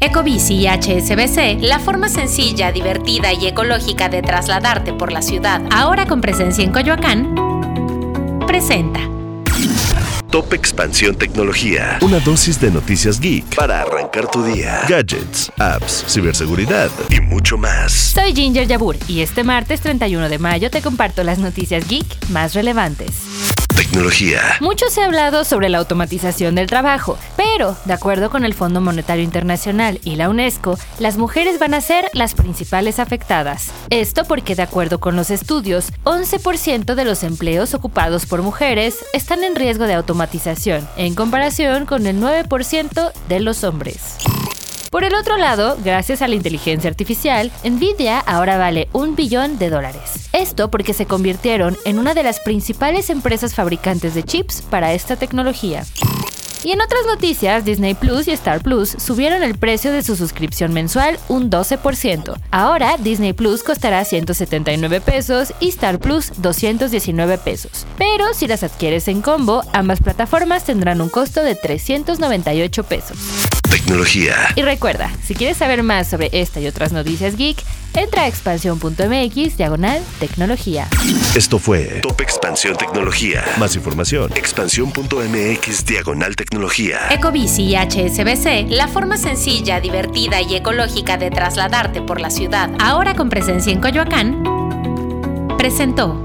Ecobici y HSBC, la forma sencilla, divertida y ecológica de trasladarte por la ciudad, ahora con presencia en Coyoacán, presenta. Top Expansión Tecnología. Una dosis de noticias geek para arrancar tu día. Gadgets, apps, ciberseguridad y mucho más. Soy Ginger Yabur y este martes 31 de mayo te comparto las noticias geek más relevantes. Tecnología. Mucho se ha hablado sobre la automatización del trabajo, pero, de acuerdo con el Fondo Monetario Internacional y la UNESCO, las mujeres van a ser las principales afectadas. Esto porque, de acuerdo con los estudios, 11% de los empleos ocupados por mujeres están en riesgo de automatización, en comparación con el 9% de los hombres. Por el otro lado, gracias a la inteligencia artificial, Nvidia ahora vale un billón de dólares. Esto porque se convirtieron en una de las principales empresas fabricantes de chips para esta tecnología. Y en otras noticias, Disney Plus y Star Plus subieron el precio de su suscripción mensual un 12%. Ahora Disney Plus costará 179 pesos y Star Plus 219 pesos. Pero si las adquieres en combo, ambas plataformas tendrán un costo de 398 pesos. Tecnología. Y recuerda, si quieres saber más sobre esta y otras noticias geek, entra a expansión.mx diagonal tecnología. Esto fue Top Expansión Tecnología. Más información, expansión.mx diagonal tecnología. Ecobici y HSBC, la forma sencilla, divertida y ecológica de trasladarte por la ciudad, ahora con presencia en Coyoacán, presentó.